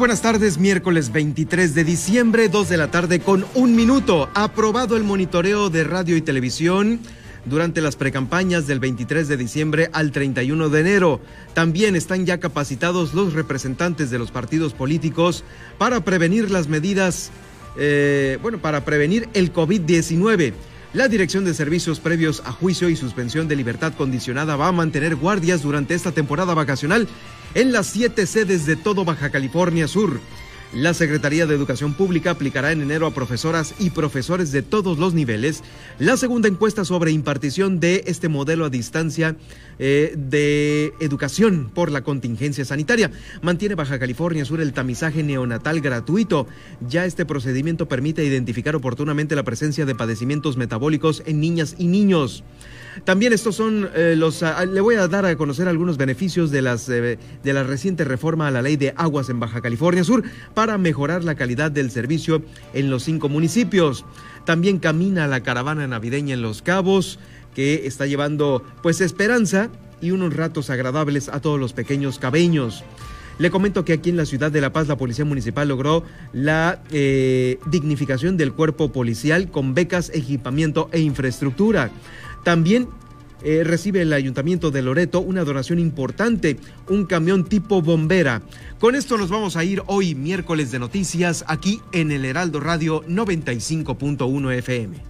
buenas tardes, miércoles 23 de diciembre, 2 de la tarde con un minuto. Aprobado el monitoreo de radio y televisión durante las precampañas del 23 de diciembre al 31 de enero. También están ya capacitados los representantes de los partidos políticos para prevenir las medidas, eh, bueno, para prevenir el COVID-19. La Dirección de Servicios previos a juicio y suspensión de libertad condicionada va a mantener guardias durante esta temporada vacacional en las siete sedes de todo Baja California Sur. La Secretaría de Educación Pública aplicará en enero a profesoras y profesores de todos los niveles la segunda encuesta sobre impartición de este modelo a distancia eh, de educación por la contingencia sanitaria. Mantiene Baja California Sur el tamizaje neonatal gratuito. Ya este procedimiento permite identificar oportunamente la presencia de padecimientos metabólicos en niñas y niños. También estos son eh, los... Ah, le voy a dar a conocer algunos beneficios de, las, eh, de la reciente reforma a la ley de aguas en Baja California Sur para mejorar la calidad del servicio en los cinco municipios. También camina la caravana navideña en Los Cabos, que está llevando pues esperanza y unos ratos agradables a todos los pequeños cabeños. Le comento que aquí en la ciudad de La Paz la Policía Municipal logró la eh, dignificación del cuerpo policial con becas, equipamiento e infraestructura. También eh, recibe el Ayuntamiento de Loreto una donación importante, un camión tipo bombera. Con esto nos vamos a ir hoy miércoles de noticias aquí en el Heraldo Radio 95.1 FM.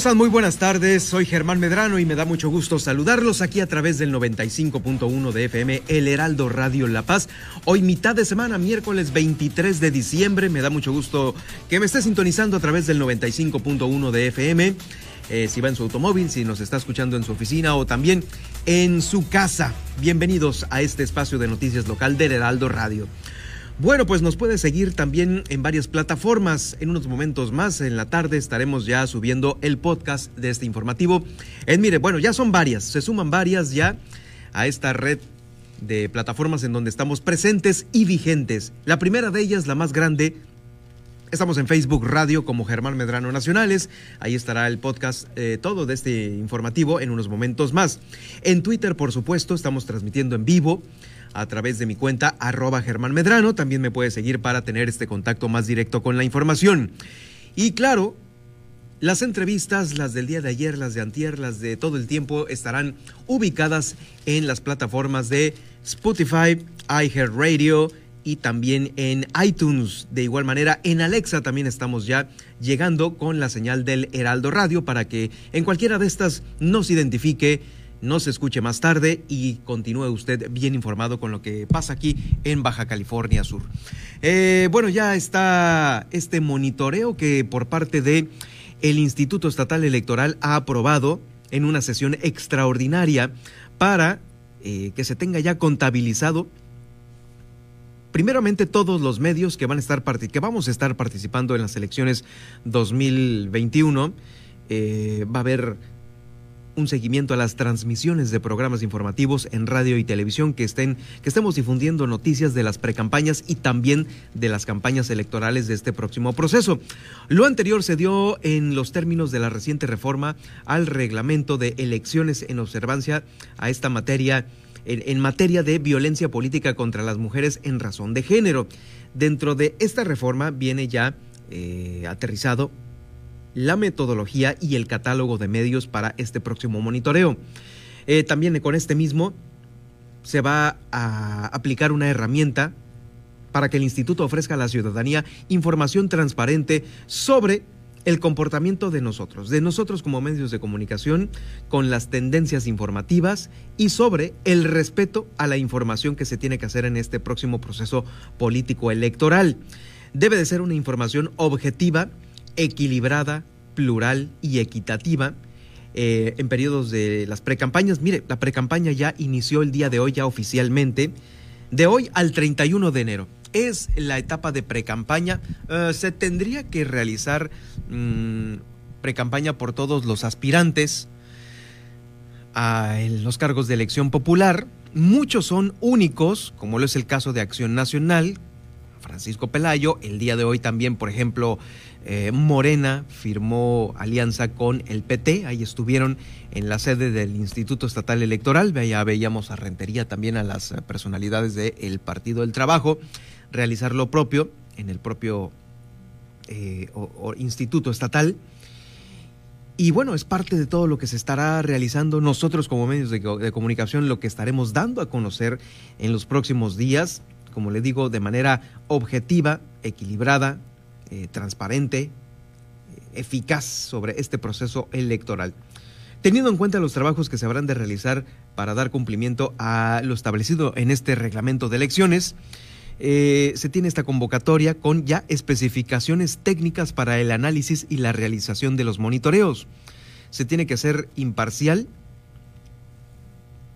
Muy buenas tardes. Soy Germán Medrano y me da mucho gusto saludarlos aquí a través del 95.1 de FM, El Heraldo Radio La Paz. Hoy mitad de semana, miércoles 23 de diciembre. Me da mucho gusto que me esté sintonizando a través del 95.1 de FM. Eh, si va en su automóvil, si nos está escuchando en su oficina o también en su casa. Bienvenidos a este espacio de noticias local del Heraldo Radio. Bueno, pues nos puede seguir también en varias plataformas. En unos momentos más, en la tarde, estaremos ya subiendo el podcast de este informativo. En mire, bueno, ya son varias, se suman varias ya a esta red de plataformas en donde estamos presentes y vigentes. La primera de ellas, la más grande, Estamos en Facebook Radio como Germán Medrano Nacionales. Ahí estará el podcast eh, todo de este informativo en unos momentos más. En Twitter, por supuesto, estamos transmitiendo en vivo a través de mi cuenta arroba Germán Medrano. También me puede seguir para tener este contacto más directo con la información. Y claro, las entrevistas, las del día de ayer, las de antier, las de todo el tiempo, estarán ubicadas en las plataformas de Spotify, iHeartRadio y también en iTunes. De igual manera, en Alexa también estamos ya llegando con la señal del Heraldo Radio para que en cualquiera de estas nos identifique no se escuche más tarde y continúe usted bien informado con lo que pasa aquí en Baja California Sur. Eh, bueno, ya está este monitoreo que por parte de el Instituto Estatal Electoral ha aprobado en una sesión extraordinaria para eh, que se tenga ya contabilizado primeramente todos los medios que van a estar que vamos a estar participando en las elecciones 2021 eh, va a haber un seguimiento a las transmisiones de programas informativos en radio y televisión que estén que estemos difundiendo noticias de las precampañas y también de las campañas electorales de este próximo proceso. Lo anterior se dio en los términos de la reciente reforma al reglamento de elecciones en observancia a esta materia en, materia de violencia política contra las mujeres en razón de género. Dentro de esta reforma viene ya eh, aterrizado la metodología y el catálogo de medios para este próximo monitoreo. Eh, también con este mismo se va a aplicar una herramienta para que el instituto ofrezca a la ciudadanía información transparente sobre el comportamiento de nosotros, de nosotros como medios de comunicación, con las tendencias informativas y sobre el respeto a la información que se tiene que hacer en este próximo proceso político electoral. Debe de ser una información objetiva, equilibrada, plural y equitativa. Eh, en periodos de las precampañas. Mire, la precampaña ya inició el día de hoy, ya oficialmente, de hoy al 31 de enero. Es la etapa de precampaña. campaña se tendría que realizar mm, precampaña por todos los aspirantes a los cargos de elección popular. Muchos son únicos, como lo es el caso de Acción Nacional, Francisco Pelayo. El día de hoy también, por ejemplo, eh, Morena firmó alianza con el PT, ahí estuvieron en la sede del Instituto Estatal Electoral, ya veíamos a Rentería también a las personalidades del Partido del Trabajo, realizar lo propio en el propio eh, Instituto Estatal. Y bueno, es parte de todo lo que se estará realizando nosotros como medios de comunicación, lo que estaremos dando a conocer en los próximos días, como le digo, de manera objetiva, equilibrada, eh, transparente, eh, eficaz sobre este proceso electoral. Teniendo en cuenta los trabajos que se habrán de realizar para dar cumplimiento a lo establecido en este reglamento de elecciones, eh, se tiene esta convocatoria con ya especificaciones técnicas para el análisis y la realización de los monitoreos. Se tiene que ser imparcial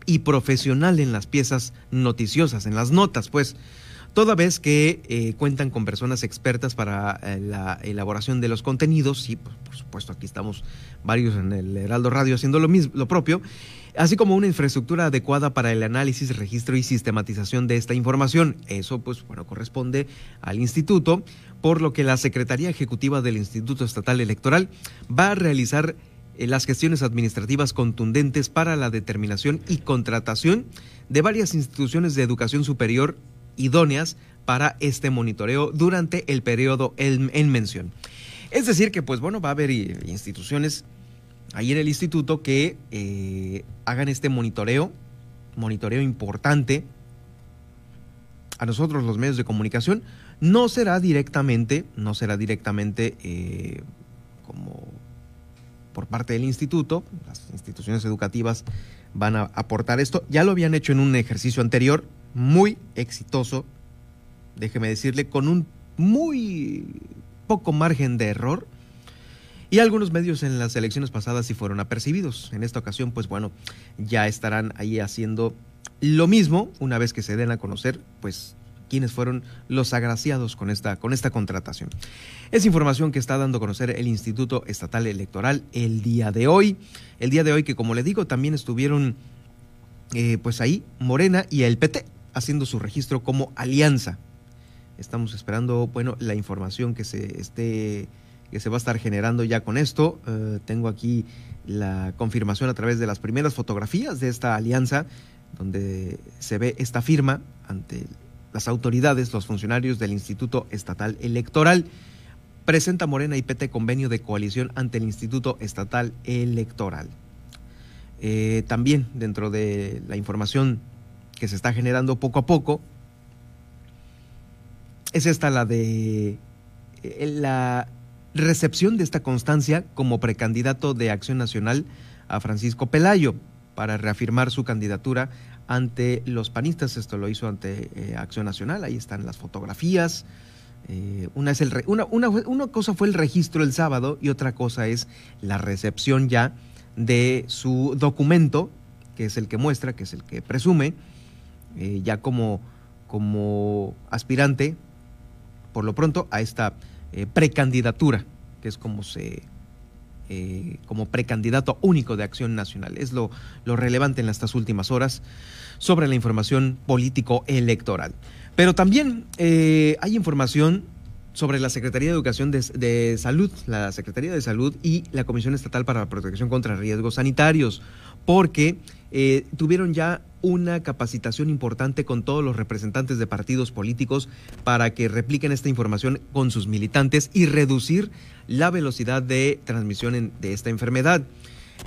y profesional en las piezas noticiosas, en las notas, pues toda vez que eh, cuentan con personas expertas para eh, la elaboración de los contenidos, y pues, por supuesto aquí estamos varios en el Heraldo Radio haciendo lo, mismo, lo propio, así como una infraestructura adecuada para el análisis, registro y sistematización de esta información. Eso pues bueno corresponde al instituto, por lo que la Secretaría Ejecutiva del Instituto Estatal Electoral va a realizar eh, las gestiones administrativas contundentes para la determinación y contratación de varias instituciones de educación superior idóneas para este monitoreo durante el periodo en, mención. Es decir, que pues bueno, va a haber instituciones ahí en el instituto que eh, hagan este monitoreo, monitoreo importante a nosotros los medios de comunicación. No será directamente, no será directamente eh, como por parte del instituto, las instituciones educativas van a aportar esto. Ya lo habían hecho en un ejercicio anterior, muy exitoso, déjeme decirle, con un muy poco margen de error. Y algunos medios en las elecciones pasadas sí fueron apercibidos. En esta ocasión, pues bueno, ya estarán ahí haciendo lo mismo una vez que se den a conocer, pues quiénes fueron los agraciados con esta, con esta contratación. Es información que está dando a conocer el Instituto Estatal Electoral el día de hoy. El día de hoy que, como le digo, también estuvieron eh, pues ahí Morena y el PT haciendo su registro como alianza. Estamos esperando, bueno, la información que se esté que se va a estar generando ya con esto. Eh, tengo aquí la confirmación a través de las primeras fotografías de esta alianza, donde se ve esta firma ante las autoridades, los funcionarios del Instituto Estatal Electoral. Presenta Morena y PT convenio de coalición ante el Instituto Estatal Electoral. Eh, también dentro de la información que se está generando poco a poco, es esta la de eh, la recepción de esta constancia como precandidato de Acción Nacional a Francisco Pelayo para reafirmar su candidatura ante los panistas. Esto lo hizo ante eh, Acción Nacional. Ahí están las fotografías. Eh, una, es el una, una, una cosa fue el registro el sábado y otra cosa es la recepción ya de su documento, que es el que muestra, que es el que presume eh, ya como, como aspirante, por lo pronto, a esta eh, precandidatura, que es como se, eh, como precandidato único de Acción Nacional. Es lo, lo relevante en estas últimas horas sobre la información político-electoral. Pero también hay información sobre la Secretaría de Educación de, Salud, la Secretaría de Salud y la Comisión Estatal para la Protección contra Riesgos Sanitarios, porque tuvieron ya una capacitación importante con todos los representantes de partidos políticos para que repliquen esta información con sus militantes y reducir la velocidad de transmisión de esta enfermedad.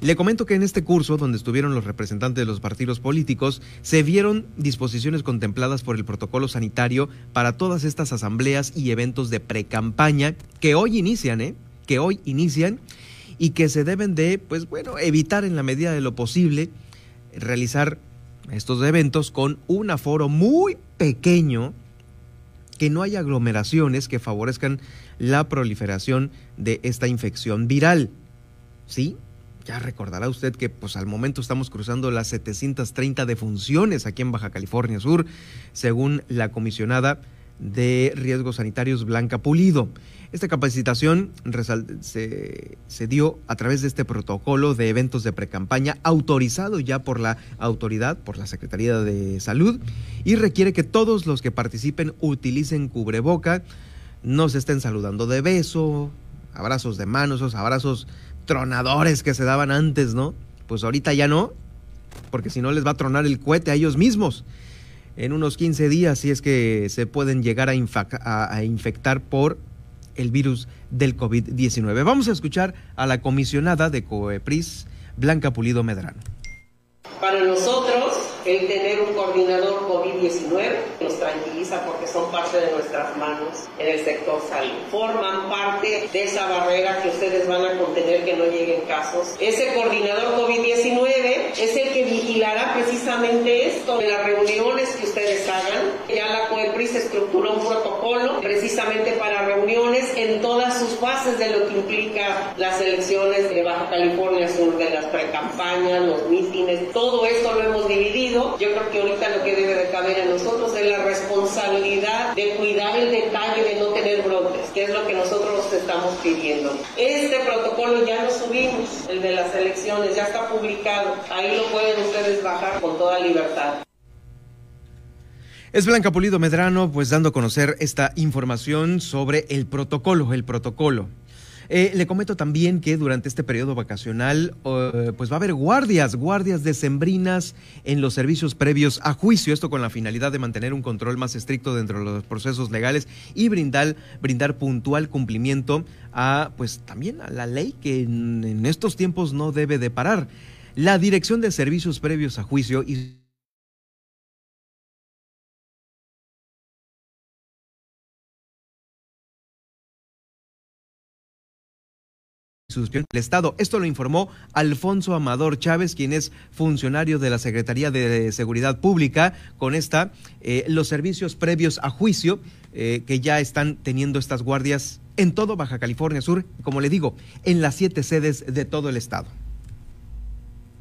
Le comento que en este curso, donde estuvieron los representantes de los partidos políticos, se vieron disposiciones contempladas por el protocolo sanitario para todas estas asambleas y eventos de precampaña que hoy inician, ¿eh? Que hoy inician y que se deben de, pues bueno, evitar en la medida de lo posible realizar estos eventos con un aforo muy pequeño, que no haya aglomeraciones que favorezcan la proliferación de esta infección viral. ¿Sí? Ya recordará usted que pues al momento estamos cruzando las 730 defunciones aquí en Baja California Sur, según la comisionada de riesgos sanitarios Blanca Pulido. Esta capacitación se, dio a través de este protocolo de eventos de precampaña autorizado ya por la autoridad, por la Secretaría de Salud, y requiere que todos los que participen utilicen cubreboca, no se estén saludando de beso, abrazos de manos, esos abrazos tronadores que se daban antes, ¿no? Pues ahorita ya no, porque si no les va a tronar el cohete a ellos mismos. En unos 15 días, si es que se pueden llegar a, infectar por el virus del COVID-19. Vamos a escuchar a la comisionada de COEPRIS, Blanca Pulido Medrano. Para nosotros, el tener un coordinador COVID-19 nos tranquiliza porque son parte de nuestras manos en el sector salud. Forman parte de esa barrera que ustedes van a contener que no lleguen casos. Ese coordinador COVID-19 es el que vigilará precisamente esto en las reuniones que ustedes hagan. Ya la COEPRIS estructuró un protocolo precisamente para reuniones en todas sus fases de lo que implica las elecciones de Baja California Sur, de las precampañas, los mítines, todo esto lo hemos dividido yo creo que ahorita lo que debe de en nosotros es la responsabilidad de cuidar el detalle de no tener brotes, que es lo que nosotros estamos pidiendo. Este protocolo ya lo subimos, el de las elecciones, ya está publicado. Ahí lo pueden ustedes bajar con toda libertad. Es Blanca Pulido Medrano, pues dando a conocer esta información sobre el protocolo, el protocolo. Eh, le comento también que durante este periodo vacacional eh, pues va a haber guardias, guardias decembrinas en los servicios previos a juicio, esto con la finalidad de mantener un control más estricto dentro de los procesos legales y brindar, brindar puntual cumplimiento a pues también a la ley que en, en estos tiempos no debe de parar. La Dirección de Servicios Previos a Juicio y Estado. Esto lo informó Alfonso Amador Chávez, quien es funcionario de la Secretaría de Seguridad Pública, con esta, eh, los servicios previos a juicio eh, que ya están teniendo estas guardias en todo Baja California Sur, como le digo, en las siete sedes de todo el estado.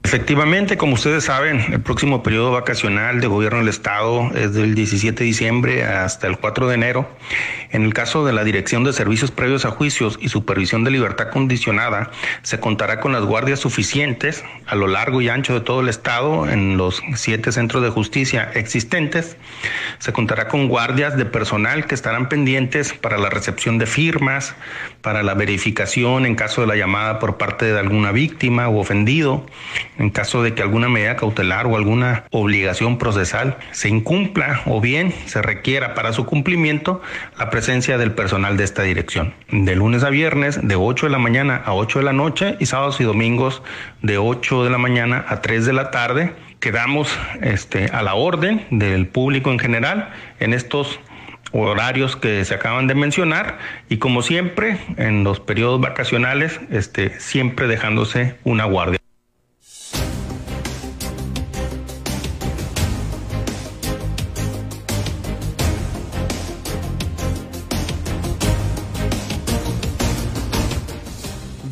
Efectivamente, como ustedes saben, el próximo periodo vacacional de gobierno del Estado es del 17 de diciembre hasta el 4 de enero. En el caso de la Dirección de Servicios Previos a Juicios y Supervisión de Libertad Condicionada, se contará con las guardias suficientes a lo largo y ancho de todo el Estado en los siete centros de justicia existentes. Se contará con guardias de personal que estarán pendientes para la recepción de firmas, para la verificación en caso de la llamada por parte de alguna víctima o ofendido en caso de que alguna medida cautelar o alguna obligación procesal se incumpla o bien se requiera para su cumplimiento la presencia del personal de esta dirección. De lunes a viernes de 8 de la mañana a 8 de la noche y sábados y domingos de 8 de la mañana a 3 de la tarde. Quedamos este, a la orden del público en general en estos horarios que se acaban de mencionar y como siempre en los periodos vacacionales este, siempre dejándose una guardia.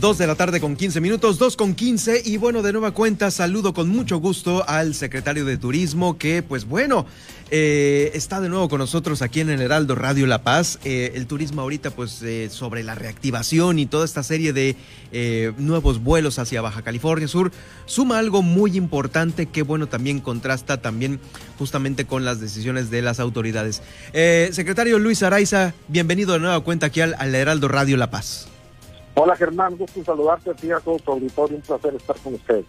Dos de la tarde con 15 minutos, dos con 15 y bueno, de nueva cuenta saludo con mucho gusto al secretario de Turismo que pues bueno, eh, está de nuevo con nosotros aquí en el Heraldo Radio La Paz. Eh, el turismo ahorita pues eh, sobre la reactivación y toda esta serie de nuevos vuelos hacia Baja California Sur suma algo muy importante que bueno también contrasta también justamente con las decisiones de las autoridades. secretario Luis Araiza, bienvenido de nueva cuenta aquí al Heraldo Radio La Paz. Hola Germán, gusto saludarte a ti a todo auditorio, un placer estar con ustedes.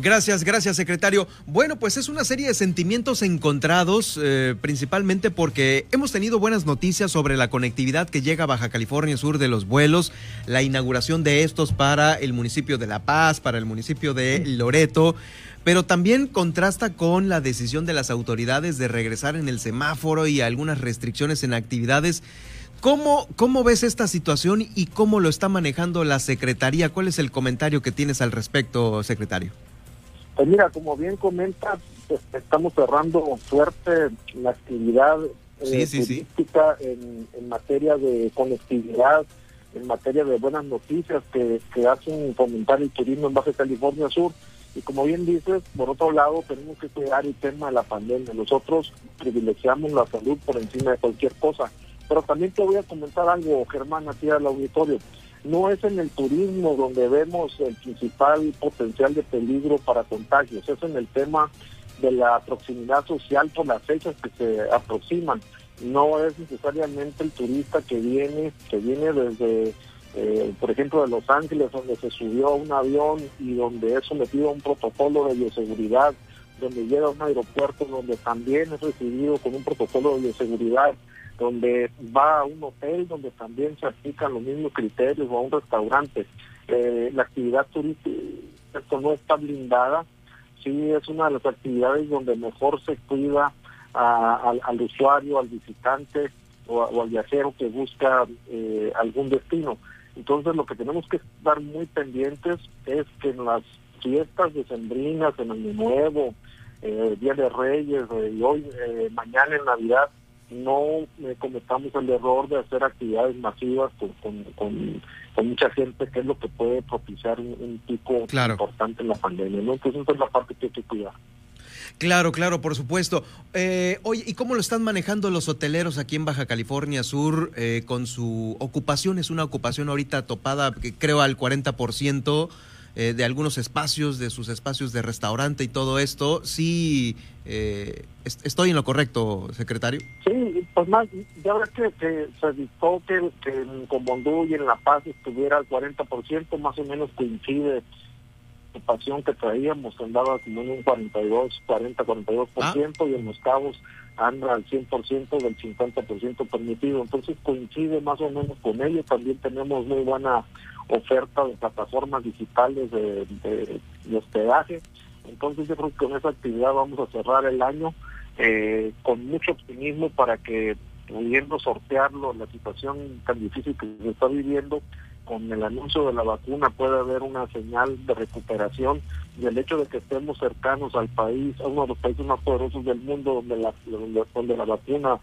Gracias, gracias secretario. Bueno, pues es una serie de sentimientos encontrados, eh, principalmente porque hemos tenido buenas noticias sobre la conectividad que llega a Baja California Sur de los vuelos, la inauguración de estos para el municipio de La Paz, para el municipio de Loreto, pero también contrasta con la decisión de las autoridades de regresar en el semáforo y algunas restricciones en actividades ¿Cómo, ¿Cómo ves esta situación y cómo lo está manejando la Secretaría? ¿Cuál es el comentario que tienes al respecto, secretario? Pues mira, como bien comentas, pues, estamos cerrando fuerte la actividad eh, turística En, materia de conectividad, en materia de buenas noticias que, que hacen fomentar el turismo en Baja California Sur. Y como bien dices, por otro lado, tenemos que cuidar el tema de la pandemia. Nosotros privilegiamos la salud por encima de cualquier cosa. Pero también te voy a comentar algo, Germán, aquí al auditorio. No es en el turismo donde vemos el principal potencial de peligro para contagios, es en el tema de la proximidad social por las fechas que se aproximan. No es necesariamente el turista que viene, que viene desde, eh, por ejemplo, de Los Ángeles, donde se subió a un avión y donde es sometido a un protocolo de bioseguridad, donde llega a un aeropuerto donde también es recibido con un protocolo de bioseguridad donde va a un hotel donde también se aplican los mismos criterios o a un restaurante. Eh, la actividad turística no está blindada, sí es una de las actividades donde mejor se cuida al, usuario, al visitante o, al viajero que busca eh, algún destino. Entonces lo que tenemos que estar muy pendientes es que en las fiestas decembrinas, en Año Nuevo, eh, Día de Reyes y hoy, mañana en Navidad, no eh, cometamos el error de hacer actividades masivas con, con, mucha gente, que es lo que puede propiciar un, pico importante en la pandemia. ¿no? Entonces, esa es la parte que hay que cuidar. Claro, claro, por supuesto. Eh, oye, ¿y cómo lo están manejando los hoteleros aquí en Baja California Sur eh, con su ocupación? Es una ocupación ahorita topada, que creo, al 40%. Eh, de algunos espacios, de sus espacios de restaurante y todo esto. Sí, eh, ¿estoy en lo correcto, secretario? Sí, pues más, ya ves que, se dictó que, en Comondú y en La Paz estuviera al 40%, más o menos coincide la ocupación que traíamos, andaba como en un 42, 40, 42%, y en Los Cabos anda al 100% del 50% permitido. Entonces coincide más o menos con ello. También tenemos muy buena oferta de plataformas digitales de, hospedaje. Entonces yo creo que con esa actividad vamos a cerrar el año eh, con mucho optimismo para que pudiendo sortearlo, la situación tan difícil que se está viviendo, con el anuncio de la vacuna puede haber una señal de recuperación y el hecho de que estemos cercanos al país, a uno de los países más poderosos del mundo donde la, donde la vacuna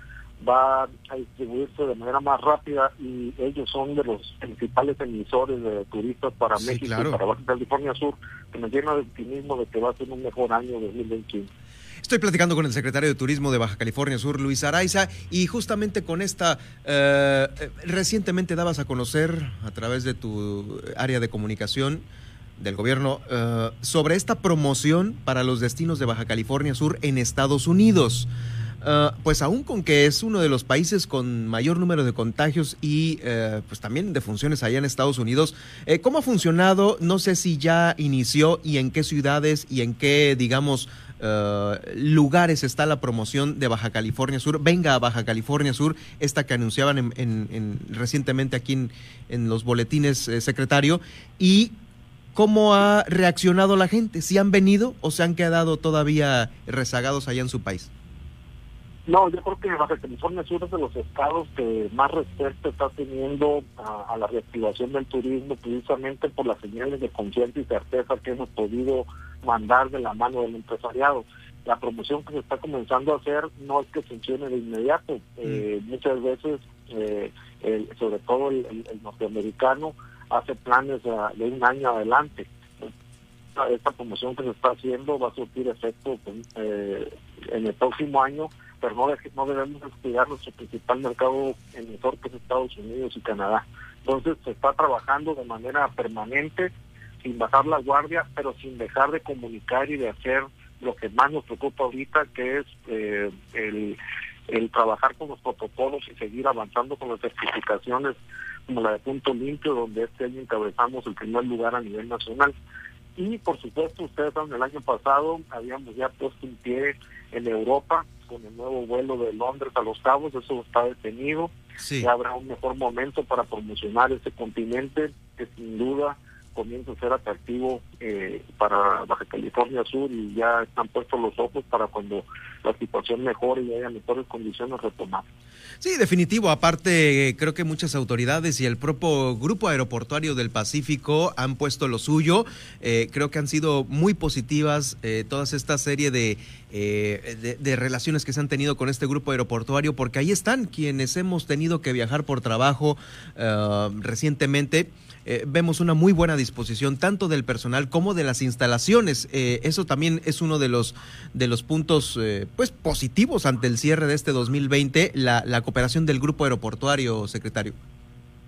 va a distribuirse de manera más rápida y ellos son de los principales emisores de turistas para México y para Baja California Sur, que me llena de optimismo de que va a ser un mejor año 2021. Estoy platicando con el secretario de Turismo de Baja California Sur, Luis Araiza, y justamente con esta, eh, recientemente dabas a conocer a través de tu área de comunicación del gobierno eh, sobre esta promoción para los destinos de Baja California Sur en Estados Unidos. Ah, pues aún con que es uno de los países con mayor número de contagios y eh, pues también de funciones allá en Estados Unidos, eh, ¿cómo ha funcionado? No sé si ya inició y en qué ciudades y en qué, digamos, eh, lugares está la promoción de Baja California Sur. Venga a Baja California Sur, esta que anunciaban en, recientemente aquí en, en los boletines, secretario, y cómo ha reaccionado la gente, si han venido o se han quedado todavía rezagados allá en su país. No, yo creo que Baja California Sur es de los estados que más respeto está teniendo a, la reactivación del turismo, precisamente por las señales de confianza y certeza que hemos podido mandar de la mano del empresariado. La promoción que se está comenzando a hacer no es que funcione de inmediato. Mm. Eh, muchas veces, eh, sobre todo el, norteamericano, hace planes de un año adelante. Esta, promoción que se está haciendo va a surtir efecto eh, en el próximo año, pero no, no debemos descuidar nuestro principal mercado emisor que es Estados Unidos y Canadá. Entonces se está trabajando de manera permanente, sin bajar la guardia, pero sin dejar de comunicar y de hacer lo que más nos preocupa ahorita, que es eh, el trabajar con los protocolos y seguir avanzando con las certificaciones como la de Punto Limpio, donde este año encabezamos el primer lugar a nivel nacional. Y por supuesto, ustedes saben, el año pasado habíamos ya puesto un pie en Europa con el nuevo vuelo de Londres a Los Cabos, eso está detenido. Sí. habrá un mejor momento para promocionar ese continente que sin duda comienza a ser atractivo eh, para Baja California Sur y ya están puestos los ojos para cuando la situación mejore y haya mejores condiciones retomar. Sí, definitivo. Aparte, creo que muchas autoridades y el propio Grupo Aeroportuario del Pacífico han puesto lo suyo. Eh, creo que han sido muy positivas eh, todas esta serie de, de, relaciones que se han tenido con este grupo aeroportuario, porque ahí están quienes hemos tenido que viajar por trabajo recientemente eh, vemos una muy buena disposición tanto del personal como de las instalaciones. Eh, eso también es uno de los, de los puntos eh, pues positivos ante el cierre de este 2020, la, la cooperación del Grupo Aeroportuario, secretario.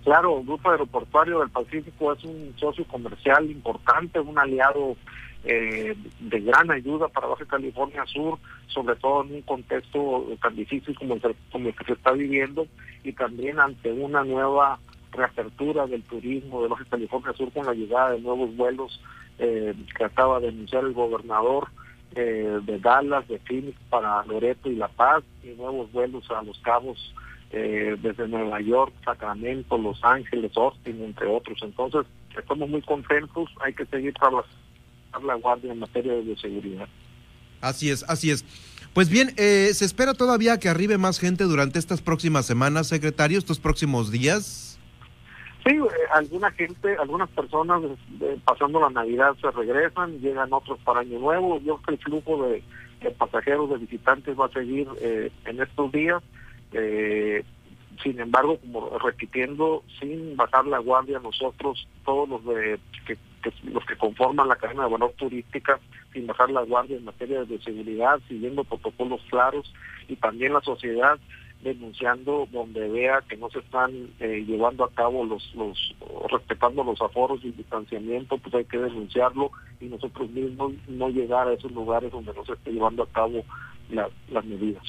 Claro, el Grupo Aeroportuario del Pacífico es un socio comercial importante, un aliado de gran ayuda para Baja California Sur, sobre todo en un contexto tan difícil como como el que se está viviendo y también ante una nueva reapertura del turismo de Baja California Sur con la llegada de nuevos vuelos eh, que acaba de anunciar el gobernador eh, de Dallas, de Phoenix para Loreto y La Paz y nuevos vuelos a Los Cabos eh, desde Nueva York, Sacramento, Los Ángeles, Austin, entre otros. Entonces, estamos muy contentos, hay que seguir trabajando la guardia en materia de seguridad. Así es, así es. Pues bien, ¿se espera todavía que arribe más gente durante estas próximas semanas, secretario, estos próximos días? Sí, eh, alguna gente, algunas personas eh, pasando la Navidad se regresan, llegan otros para Año Nuevo. Yo creo que el flujo de, pasajeros, de visitantes va a seguir eh, en estos días. sin embargo, como repitiendo, sin bajar la guardia, nosotros, todos los de que, los que conforman la cadena de valor turística, sin bajar la guardia en materia de seguridad, siguiendo protocolos claros y también la sociedad denunciando donde vea que no se están eh, llevando a cabo los, los, respetando los aforos y distanciamiento, pues hay que denunciarlo y nosotros mismos no llegar a esos lugares donde no se esté llevando a cabo las medidas.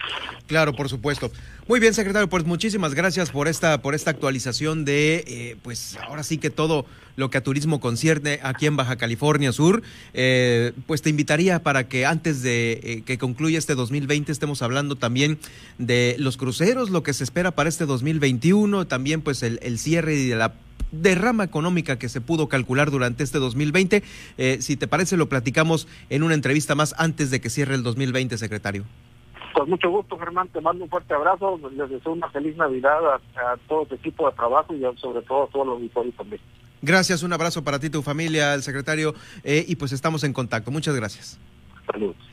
Claro, por supuesto. Muy bien, secretario, pues muchísimas gracias por esta, por esta actualización de, eh, pues ahora sí que todo lo que a turismo concierne aquí en Baja California Sur. Eh, pues te invitaría para que antes de eh, que concluya este 2020 estemos hablando también de los cruceros, lo que se espera para este 2021, también pues el, el cierre y de la derrama económica que se pudo calcular durante este 2020. Eh, si te parece, lo platicamos en una entrevista más antes de que cierre el 2020, secretario. Con mucho gusto, Germán. Te mando un fuerte abrazo. Les deseo una feliz Navidad a, todo tu equipo de trabajo y sobre todo a todos los auditores también. Gracias, un abrazo para ti, tu familia, el secretario, eh, y pues estamos en contacto. Muchas gracias. Saludos.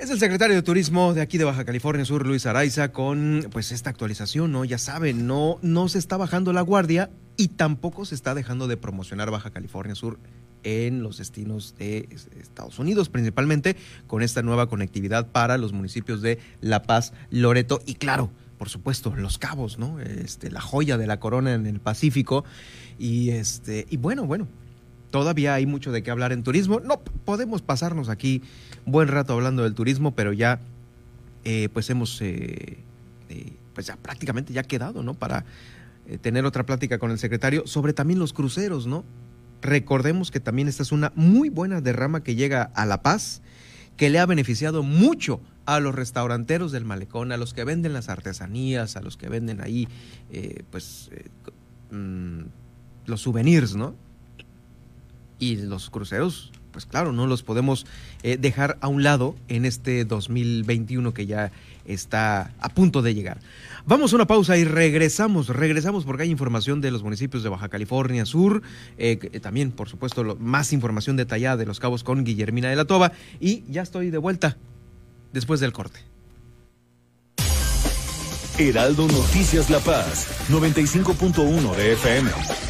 Es el secretario de Turismo de aquí de Baja California Sur, Luis Araiza, con pues esta actualización, ¿no? Ya saben, no, no se está bajando la guardia y tampoco se está dejando de promocionar Baja California Sur en los destinos de Estados Unidos, principalmente con esta nueva conectividad para los municipios de La Paz, Loreto y claro, por supuesto, Los Cabos, ¿no? Este, la joya de la corona en el Pacífico. Y este, y bueno, bueno, todavía hay mucho de qué hablar en turismo. No podemos pasarnos aquí buen rato hablando del turismo, pero ya eh, pues hemos eh, eh, pues ya prácticamente ya quedado, ¿no? Para tener otra plática con el secretario sobre también los cruceros, ¿no? Recordemos que también esta es una muy buena derrama que llega a La Paz, que le ha beneficiado mucho a los restauranteros del malecón, a los que venden las artesanías, a los que venden ahí, pues, mm, los souvenirs, ¿no? Y los cruceros pues claro, no los podemos eh, dejar a un lado en este 2021 que ya está a punto de llegar. Vamos a una pausa y regresamos, regresamos porque hay información de los municipios de Baja California Sur, eh, también por supuesto más información detallada de los cabos con Guillermina de la Toba y ya estoy de vuelta después del corte. Heraldo Noticias La Paz, 95.1 de FM.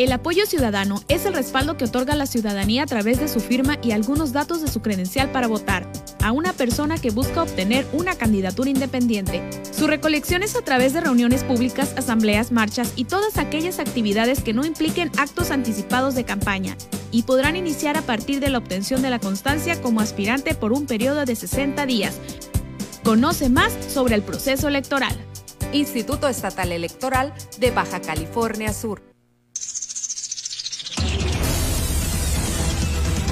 El apoyo ciudadano es el respaldo que otorga la ciudadanía a través de su firma y algunos datos de su credencial para votar a una persona que busca obtener una candidatura independiente. Su recolección es a través de reuniones públicas, asambleas, marchas y todas aquellas actividades que no impliquen actos anticipados de campaña y podrán iniciar a partir de la obtención de la constancia como aspirante por un periodo de 60 días. Conoce más sobre el proceso electoral. Instituto Estatal Electoral de Baja California Sur.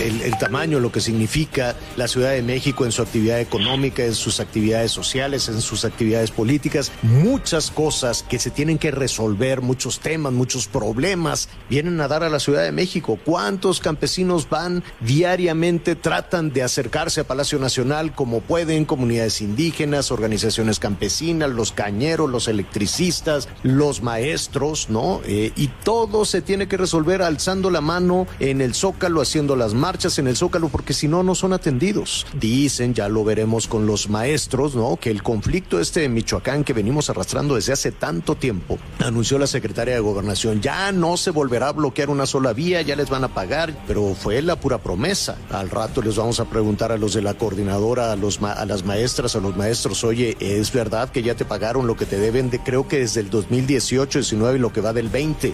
el, tamaño, lo que significa la Ciudad de México en su actividad económica, en sus actividades sociales, en sus actividades políticas, muchas cosas que se tienen que resolver, muchos temas, muchos problemas vienen a dar a la Ciudad de México. ¿Cuántos campesinos van diariamente, tratan de acercarse a Palacio Nacional como pueden, comunidades indígenas, organizaciones campesinas, los cañeros, los electricistas, los maestros, ¿no? Eh, y todo se tiene que resolver alzando la mano en el zócalo, haciendo las manos marchas en el Zócalo porque si no, no son atendidos. Dicen, ya lo veremos con los maestros, ¿no? Que el conflicto este de Michoacán que venimos arrastrando desde hace tanto tiempo, anunció la secretaria de Gobernación, ya no se volverá a bloquear una sola vía, ya les van a pagar, pero fue la pura promesa. Al rato les vamos a preguntar a los de la coordinadora, a, los a las maestras, a los maestros, oye, ¿es verdad que ya te pagaron lo que te deben de, creo que desde el 2018, 19 y lo que va del 20?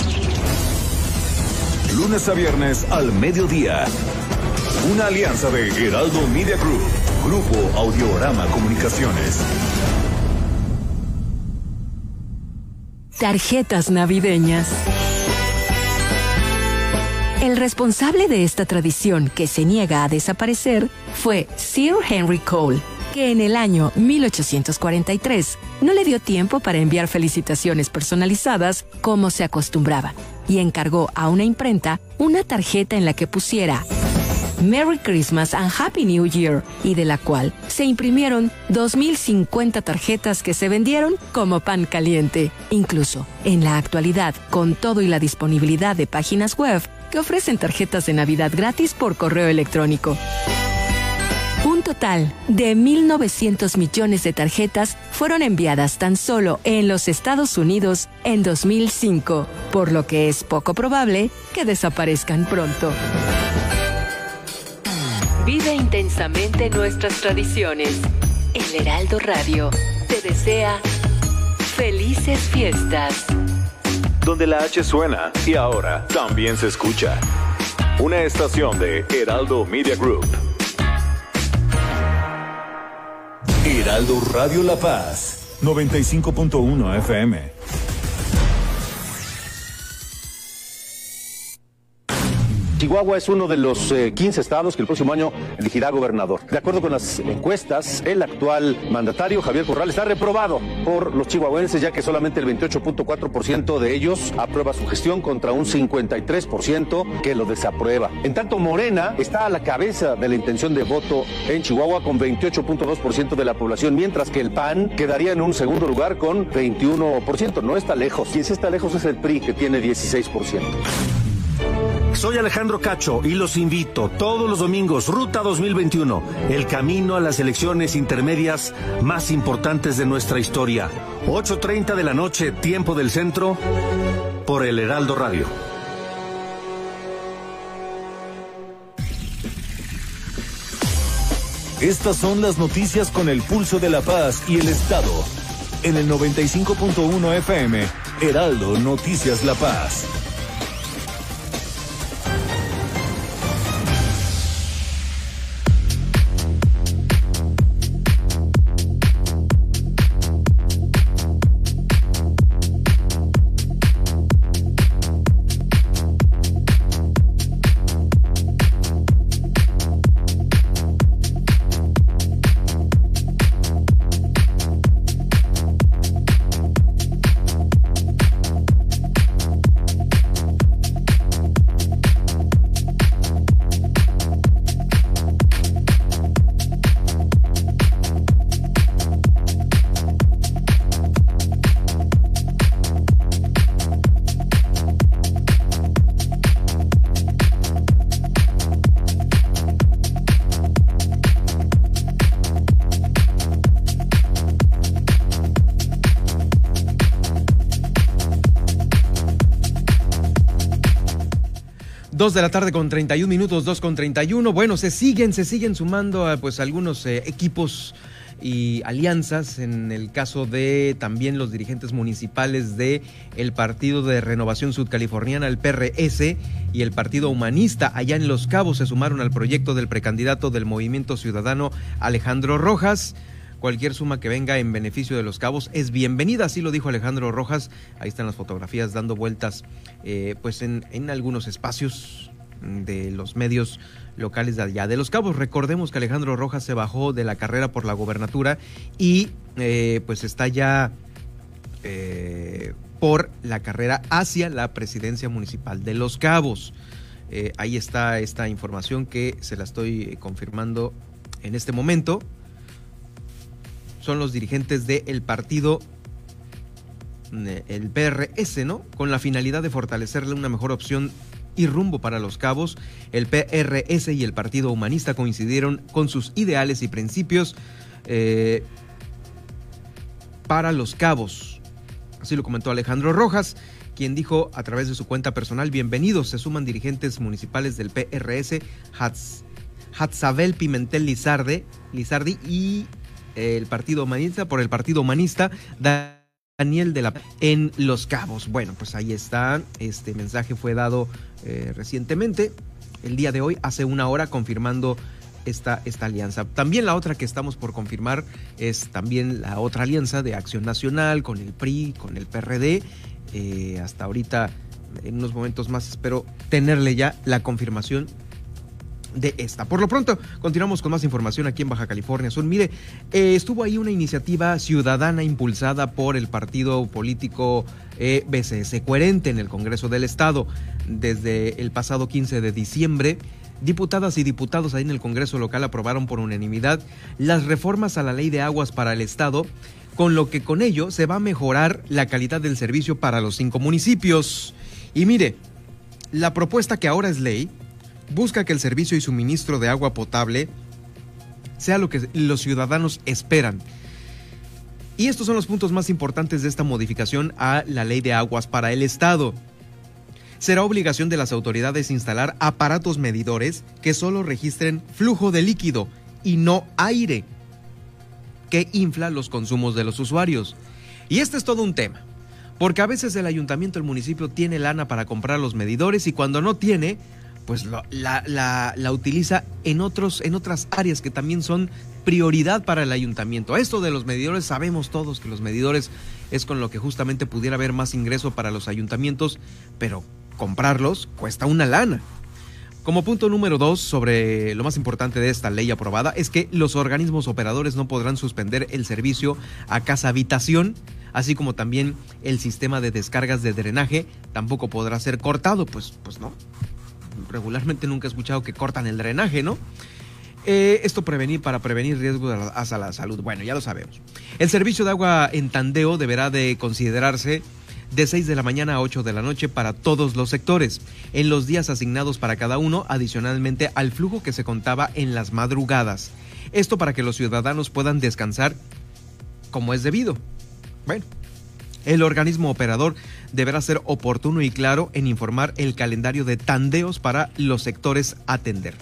Lunes a viernes al mediodía. Una alianza de Heraldo Media Group, Grupo Audiorama Comunicaciones. Tarjetas navideñas. El responsable de esta tradición que se niega a desaparecer fue Sir Henry Cole, que en el año 1843 no le dio tiempo para enviar felicitaciones personalizadas como se acostumbraba y encargó a una imprenta una tarjeta en la que pusiera Merry Christmas and Happy New Year y de la cual se imprimieron 2.050 tarjetas que se vendieron como pan caliente. Incluso, en la actualidad, con todo y la disponibilidad de páginas web que ofrecen tarjetas de Navidad gratis por correo electrónico. Total de 1.900 millones de tarjetas fueron enviadas tan solo en los Estados Unidos en 2005, por lo que es poco probable que desaparezcan pronto. Vive intensamente nuestras tradiciones. El Heraldo Radio te desea felices fiestas. Donde la H suena y ahora también se escucha. Una estación de Heraldo Media Group. Heraldo Radio La Paz, 95.1 FM. Chihuahua es uno de los 15 eh, estados que el próximo año elegirá gobernador. De acuerdo con las encuestas, el actual mandatario Javier Corral está reprobado por los chihuahuenses, ya que solamente el 28.4% de ellos aprueba su gestión contra un 53% que lo desaprueba. En tanto, Morena está a la cabeza de la intención de voto en Chihuahua con 28.2% de la población, mientras que el PAN quedaría en un segundo lugar con 21%. No está lejos. Quien sí está lejos es el PRI, que tiene 16%. Soy Alejandro Cacho y los invito todos los domingos, Ruta 2021, el camino a las elecciones intermedias más importantes de nuestra historia. 8.30 de la noche, tiempo del centro, por el Heraldo Radio. Estas son las noticias con el pulso de la paz y el Estado. En el 95.1 FM, Heraldo Noticias La Paz. Dos de la tarde con 31 minutos, dos con 31. Bueno, se siguen, se siguen sumando a, pues algunos eh, equipos y alianzas en el caso de también los dirigentes municipales de el Partido de Renovación Sudcaliforniana, el PRS y el Partido Humanista allá en Los Cabos se sumaron al proyecto del precandidato del Movimiento Ciudadano Alejandro Rojas. Cualquier suma que venga en beneficio de los cabos es bienvenida, así lo dijo Alejandro Rojas. Ahí están las fotografías dando vueltas eh, pues en, en algunos espacios de los medios locales de allá de los cabos. Recordemos que Alejandro Rojas se bajó de la carrera por la gobernatura y eh, pues está ya eh, por la carrera hacia la presidencia municipal de los cabos. ahí está esta información que se la estoy confirmando en este momento son los dirigentes del partido, mm, el PRS, ¿no? Con la finalidad de fortalecerle una mejor opción y rumbo para los cabos, el PRS y el Partido Humanista coincidieron con sus ideales y principios eh, para los cabos. Así lo comentó Alejandro Rojas, quien dijo a través de su cuenta personal, bienvenidos, se suman dirigentes municipales del PRS, Hatzabel Pimentel Lizarde, Lizardi y el Partido Humanista, por el Partido Humanista, Daniel de la en Los Cabos. Bueno, pues ahí está. Este mensaje fue dado eh, recientemente, el día de hoy, hace una hora, confirmando esta, esta alianza. También la otra que estamos por confirmar es también la otra alianza de Acción Nacional con el PRI, con el PRD. Eh, hasta ahorita, en unos momentos más, espero tenerle ya la confirmación de esta. Por lo pronto, continuamos con más información aquí en Baja California Sur. Mire, eh, estuvo ahí una iniciativa ciudadana impulsada por el partido político eh, BCS Coherente en el Congreso del Estado desde el pasado 15 de diciembre. Diputadas y diputados ahí en el Congreso local aprobaron por unanimidad las reformas a la ley de aguas para el Estado, con lo que con ello se va a mejorar la calidad del servicio para los cinco municipios. Y mire, la propuesta que ahora es ley busca que el servicio y suministro de agua potable sea lo que los ciudadanos esperan. Y estos son los puntos más importantes de esta modificación a la ley de aguas para el Estado. Será obligación de las autoridades instalar aparatos medidores que solo registren flujo de líquido y no aire, que infla los consumos de los usuarios. Y este es todo un tema, porque a veces el ayuntamiento, el municipio tiene lana para comprar los medidores y cuando no tiene, pues la, la, utiliza en, otros, en otras áreas que también son prioridad para el ayuntamiento. Esto de los medidores, sabemos todos que los medidores es con lo que justamente pudiera haber más ingreso para los ayuntamientos, pero comprarlos cuesta una lana. Como punto número dos, sobre lo más importante de esta ley aprobada, es que los organismos operadores no podrán suspender el servicio a casa habitación, así como también el sistema de descargas de drenaje tampoco podrá ser cortado, pues, pues no regularmente nunca he escuchado que cortan el drenaje, ¿no? Eh, esto prevenir para prevenir riesgos hacia la salud. Bueno, ya lo sabemos. El servicio de agua en Tandeo deberá de considerarse de 6 de la mañana a 8 de la noche para todos los sectores, en los días asignados para cada uno, adicionalmente al flujo que se contaba en las madrugadas. Esto para que los ciudadanos puedan descansar como es debido. Bueno, el organismo operador deberá ser oportuno y claro en informar el calendario de tandeos para los sectores atender.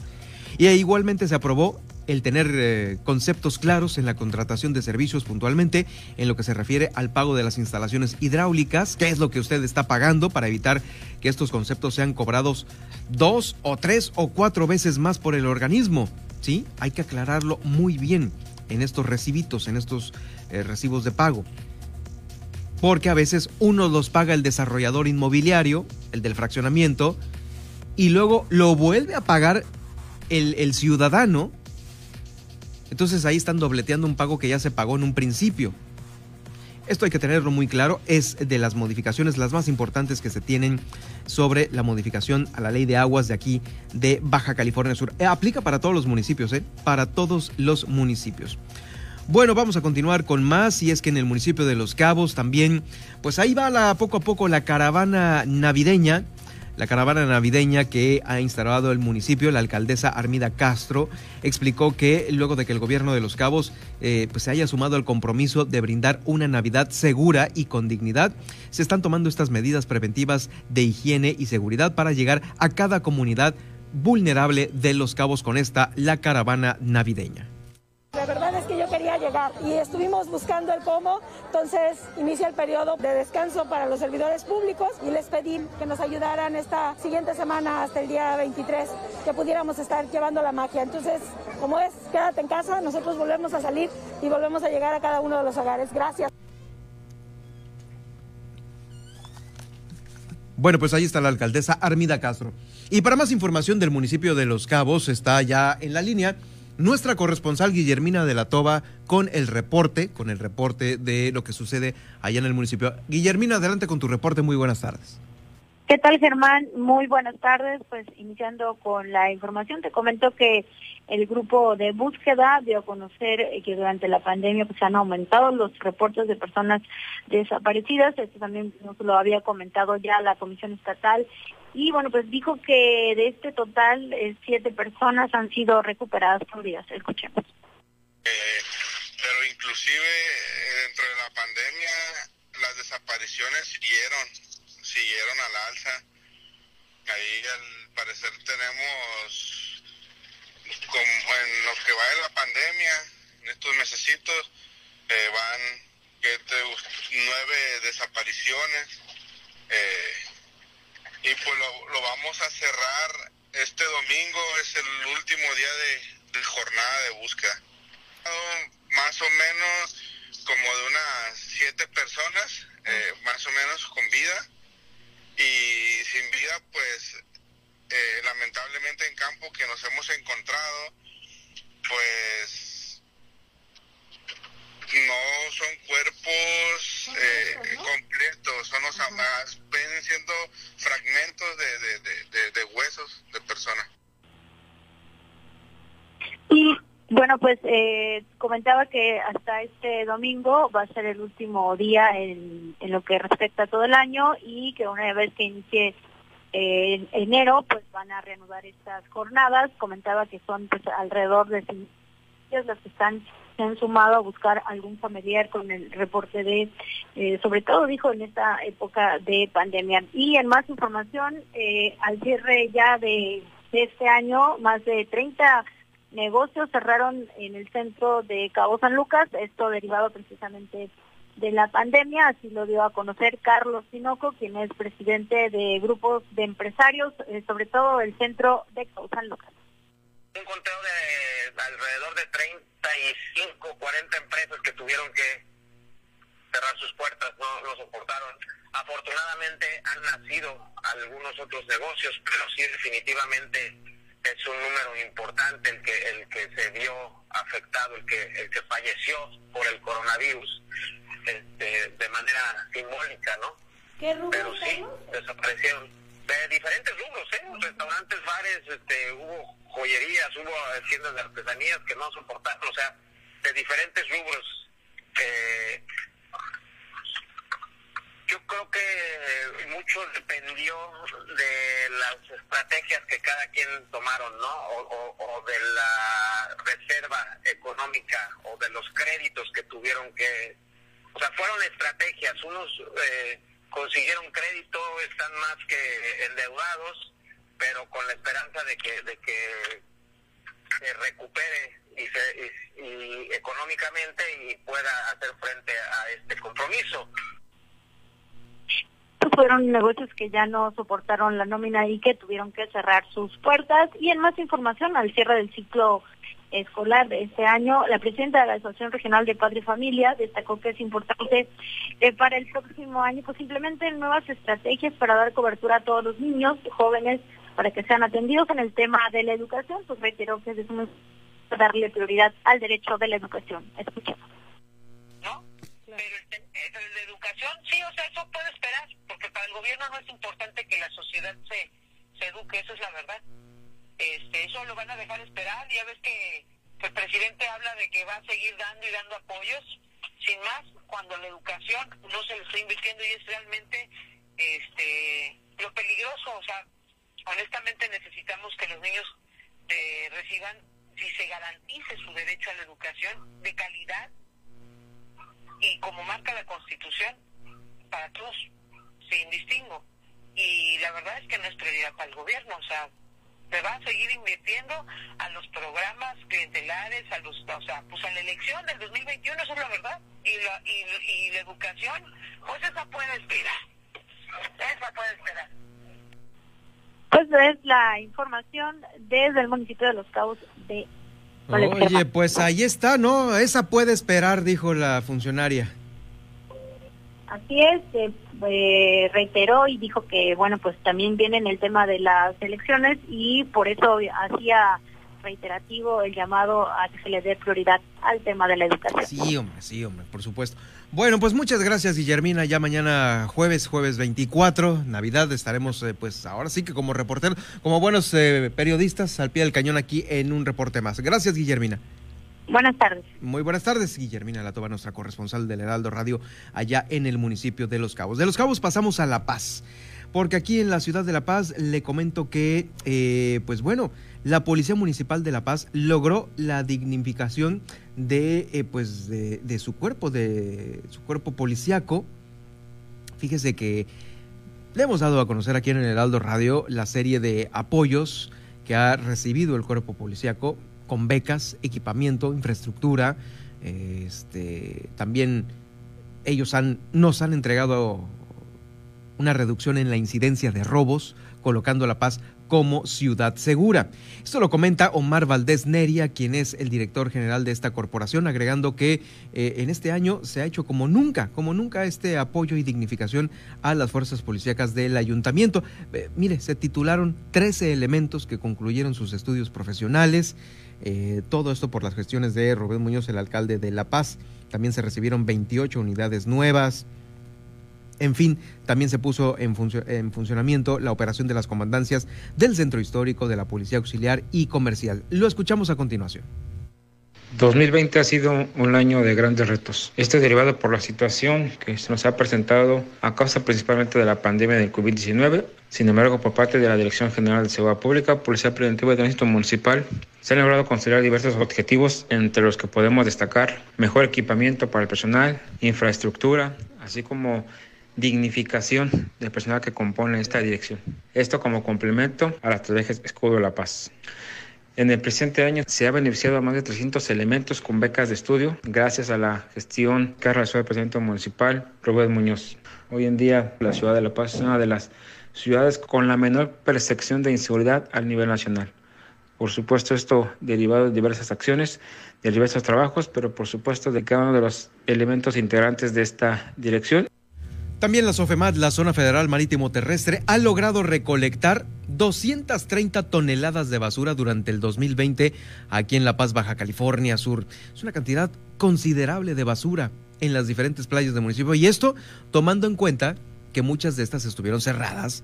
Y igualmente se aprobó el tener eh, conceptos claros en la contratación de servicios puntualmente en lo que se refiere al pago de las instalaciones hidráulicas, qué es lo que usted está pagando para evitar que estos conceptos sean cobrados dos o tres o cuatro veces más por el organismo. ¿Sí? Hay que aclararlo muy bien en estos recibitos, en estos eh, recibos de pago porque a veces uno los paga el desarrollador inmobiliario, el del fraccionamiento, y luego lo vuelve a pagar el, ciudadano. Entonces ahí están dobleteando un pago que ya se pagó en un principio. Esto hay que tenerlo muy claro, es de las modificaciones las más importantes que se tienen sobre la modificación a la ley de aguas de aquí de Baja California Sur. Eh, aplica para todos los municipios, ¿eh? para todos los municipios. Bueno, vamos a continuar con más y es que en el municipio de Los Cabos también, pues ahí va la, poco a poco la caravana navideña La caravana navideña que ha instalado el municipio, la alcaldesa Armida Castro, explicó que luego de que el gobierno de Los Cabos eh, pues se haya sumado al compromiso de brindar una Navidad segura y con dignidad, se están tomando estas medidas preventivas de higiene y seguridad para llegar a cada comunidad vulnerable de Los Cabos con esta, la caravana navideña. Y estuvimos buscando el cómo, entonces inicia el periodo de descanso para los servidores públicos y les pedí que nos ayudaran esta siguiente semana hasta el día 23, que pudiéramos estar llevando la magia. Entonces, como es, quédate en casa, nosotros volvemos a salir y volvemos a llegar a cada uno de los hogares. Gracias. Bueno, pues ahí está la alcaldesa Armida Castro. Y para más información del municipio de Los Cabos está ya en la línea nuestra corresponsal Guillermina de la Toba con el reporte, con el reporte de lo que sucede allá en el municipio. Guillermina, adelante con tu reporte, muy buenas tardes. ¿Qué tal, Germán? Muy buenas tardes. Pues iniciando con la información, te comento que el grupo de búsqueda dio a conocer que durante la pandemia pues han aumentado los reportes de personas desaparecidas. Esto también nos lo había comentado ya la Comisión Estatal y bueno, pues dijo que de este total, eh, siete personas han sido recuperadas por días. Escuchemos. Eh, pero inclusive eh, dentro de la pandemia, las desapariciones siguieron, siguieron al alza. Ahí al parecer tenemos, como en lo que va de la pandemia, en estos mesecitos, van nueve desapariciones. Eh, y pues lo, vamos a cerrar este domingo, es el último día de, jornada de búsqueda. Más o menos como de unas siete personas, eh, más o menos con vida, y sin vida pues eh, lamentablemente en campo que nos hemos encontrado, pues no son cuerpos eh, completos, son los más, ven siendo fragmentos de, huesos de personas. Y bueno, pues eh, comentaba que hasta este domingo va a ser el último día en, lo que respecta a todo el año y que una vez que inicie eh, en enero, pues van a reanudar estas jornadas. Comentaba que son pues alrededor de las que están se han sumado a buscar algún familiar con el reporte de, eh, sobre todo dijo en esta época de pandemia. Y en más información, eh, al cierre ya de, este año, más de 30 negocios cerraron en el centro de Cabo San Lucas, esto derivado precisamente de la pandemia, así lo dio a conocer Carlos Sinoco, quien es presidente de grupos de empresarios, eh, sobre todo el centro de Cabo San Lucas. Un conteo de alrededor de 30 35, 40 empresas que tuvieron que cerrar sus puertas, no lo soportaron. Afortunadamente han nacido algunos otros negocios, pero sí definitivamente es un número importante el que el que se vio afectado, el que el que falleció por el coronavirus, este, de manera simbólica, ¿no? ¿Qué Pero sí, desaparecieron de diferentes rubros, ¿eh? Restaurantes, bares, este, hubo joyerías, hubo tiendas de artesanías que no soportaron, o sea, de diferentes rubros. Eh, yo creo que mucho dependió de las estrategias que cada quien tomaron, ¿no? O, de la reserva económica o de los créditos que tuvieron que... O sea, fueron estrategias. Unos eh, consiguieron crédito, están más que endeudados, pero con la esperanza de que, de que se recupere y, se, y, económicamente y pueda hacer frente a este compromiso. Fueron negocios que ya no soportaron la nómina y que tuvieron que cerrar sus puertas. Y en más información, al cierre del ciclo escolar de este año, la presidenta de la Asociación Regional de Padre y Familia destacó que es importante para el próximo año pues simplemente nuevas estrategias para dar cobertura a todos los niños, jóvenes, para que sean atendidos en el tema de la educación, pues reiteró que es darle prioridad al derecho de la educación. Escuchemos. ¿No? Pero el, de educación, sí, o sea, eso puede esperar, para el gobierno no es importante que la sociedad se, eduque, eso es la verdad. Este, eso lo van a dejar esperar, ya ves que el presidente habla de que va a seguir dando y dando apoyos, sin más, cuando la educación no se le está invirtiendo y es realmente este lo peligroso, o sea, honestamente necesitamos que los niños eh, reciban, si se garantice su derecho a la educación de calidad y como marca la Constitución, para todos, sin distingo. Y la verdad es que no es prioridad para el gobierno, o sea, se va a seguir invirtiendo a los programas clientelares, a los, o sea, pues a la elección del 2021, eso es la verdad. Y la, y, y la educación, pues esa puede esperar. Esa puede esperar. Pues es la información desde el municipio de Los Cabos de Oye, pues ahí está, ¿no? Esa puede esperar, dijo la funcionaria. Así es, eh, reiteró y dijo que, bueno, pues también viene en el tema de las elecciones y por eso hacía reiterativo el llamado a que se le dé prioridad al tema de la educación. Sí, hombre, sí, hombre, por supuesto. Bueno, pues muchas gracias, Guillermina. Ya mañana jueves, jueves 24, Navidad, estaremos, eh, pues ahora sí que como reporteros, como buenos eh, periodistas, al pie del cañón aquí en un reporte más. Gracias, Guillermina. Buenas tardes. Muy buenas tardes, Guillermina Latoba, nuestra corresponsal del Heraldo Radio, allá en el municipio de Los Cabos. De Los Cabos pasamos a La Paz, porque aquí en la ciudad de La Paz le comento que, eh, pues bueno, la Policía Municipal de La Paz logró la dignificación de, eh, pues de, su cuerpo, de su cuerpo policíaco. Fíjese que le hemos dado a conocer aquí en el Heraldo Radio la serie de apoyos que ha recibido el cuerpo policíaco con becas, equipamiento, infraestructura. Este, también ellos han, nos han entregado una reducción en la incidencia de robos, colocando La Paz como ciudad segura. Esto lo comenta Omar Valdés Neria, quien es el director general de esta corporación, agregando que eh, en este año se ha hecho como nunca, como nunca este apoyo y dignificación a las fuerzas policíacas del ayuntamiento. Mire, se titularon 13 elementos que concluyeron sus estudios profesionales. Eh, todo esto por las gestiones de Rubén Muñoz, el alcalde de La Paz. También se recibieron 28 unidades nuevas. En fin, también se puso en, en, funcionamiento la operación de las comandancias del Centro Histórico, de la Policía Auxiliar y Comercial. Lo escuchamos a continuación. 2020 ha sido un año de grandes retos. Esto es derivado por la situación que se nos ha presentado a causa principalmente de la pandemia del COVID-19. Sin embargo, por parte de la Dirección General de Seguridad Pública, Policía Preventiva y Tránsito Municipal, se han logrado considerar diversos objetivos, entre los que podemos destacar mejor equipamiento para el personal, infraestructura, así como dignificación del personal que compone esta dirección. Esto como complemento a la estrategia Escudo de la Paz. En el presente año se ha beneficiado a más de 300 elementos con becas de estudio gracias a la gestión que ha realizado el presidente municipal Rubén Muñoz. Hoy en día la ciudad de La Paz es una de las ciudades con la menor percepción de inseguridad a nivel nacional. Por supuesto, esto derivado de diversas acciones, de diversos trabajos, pero por supuesto de cada uno de los elementos integrantes de esta dirección. También la SOFEMAT, la Zona Federal Marítimo Terrestre, ha logrado recolectar 230 toneladas de basura durante el 2020 aquí en La Paz, Baja California Sur. Es una cantidad considerable de basura en las diferentes playas del municipio y esto tomando en cuenta que muchas de estas estuvieron cerradas,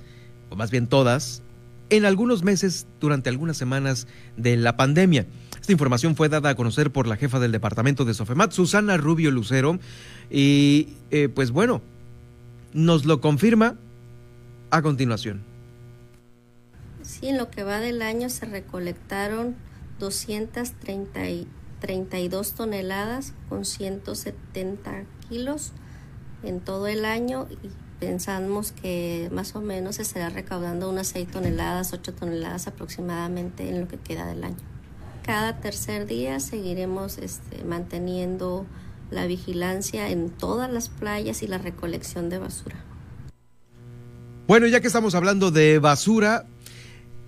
o más bien todas, en algunos meses durante algunas semanas de la pandemia. Esta información fue dada a conocer por la jefa del departamento de Sofemat, Susana Rubio Lucero, y eh, pues bueno, nos lo confirma a continuación. Sí, en lo que va del año se recolectaron 232 toneladas con 170 kilos en todo el año y pensamos que más o menos se estará recaudando unas 6 toneladas, 8 toneladas aproximadamente en lo que queda del año. Cada tercer día seguiremos este, manteniendo la vigilancia en todas las playas y la recolección de basura. Bueno, ya que estamos hablando de basura,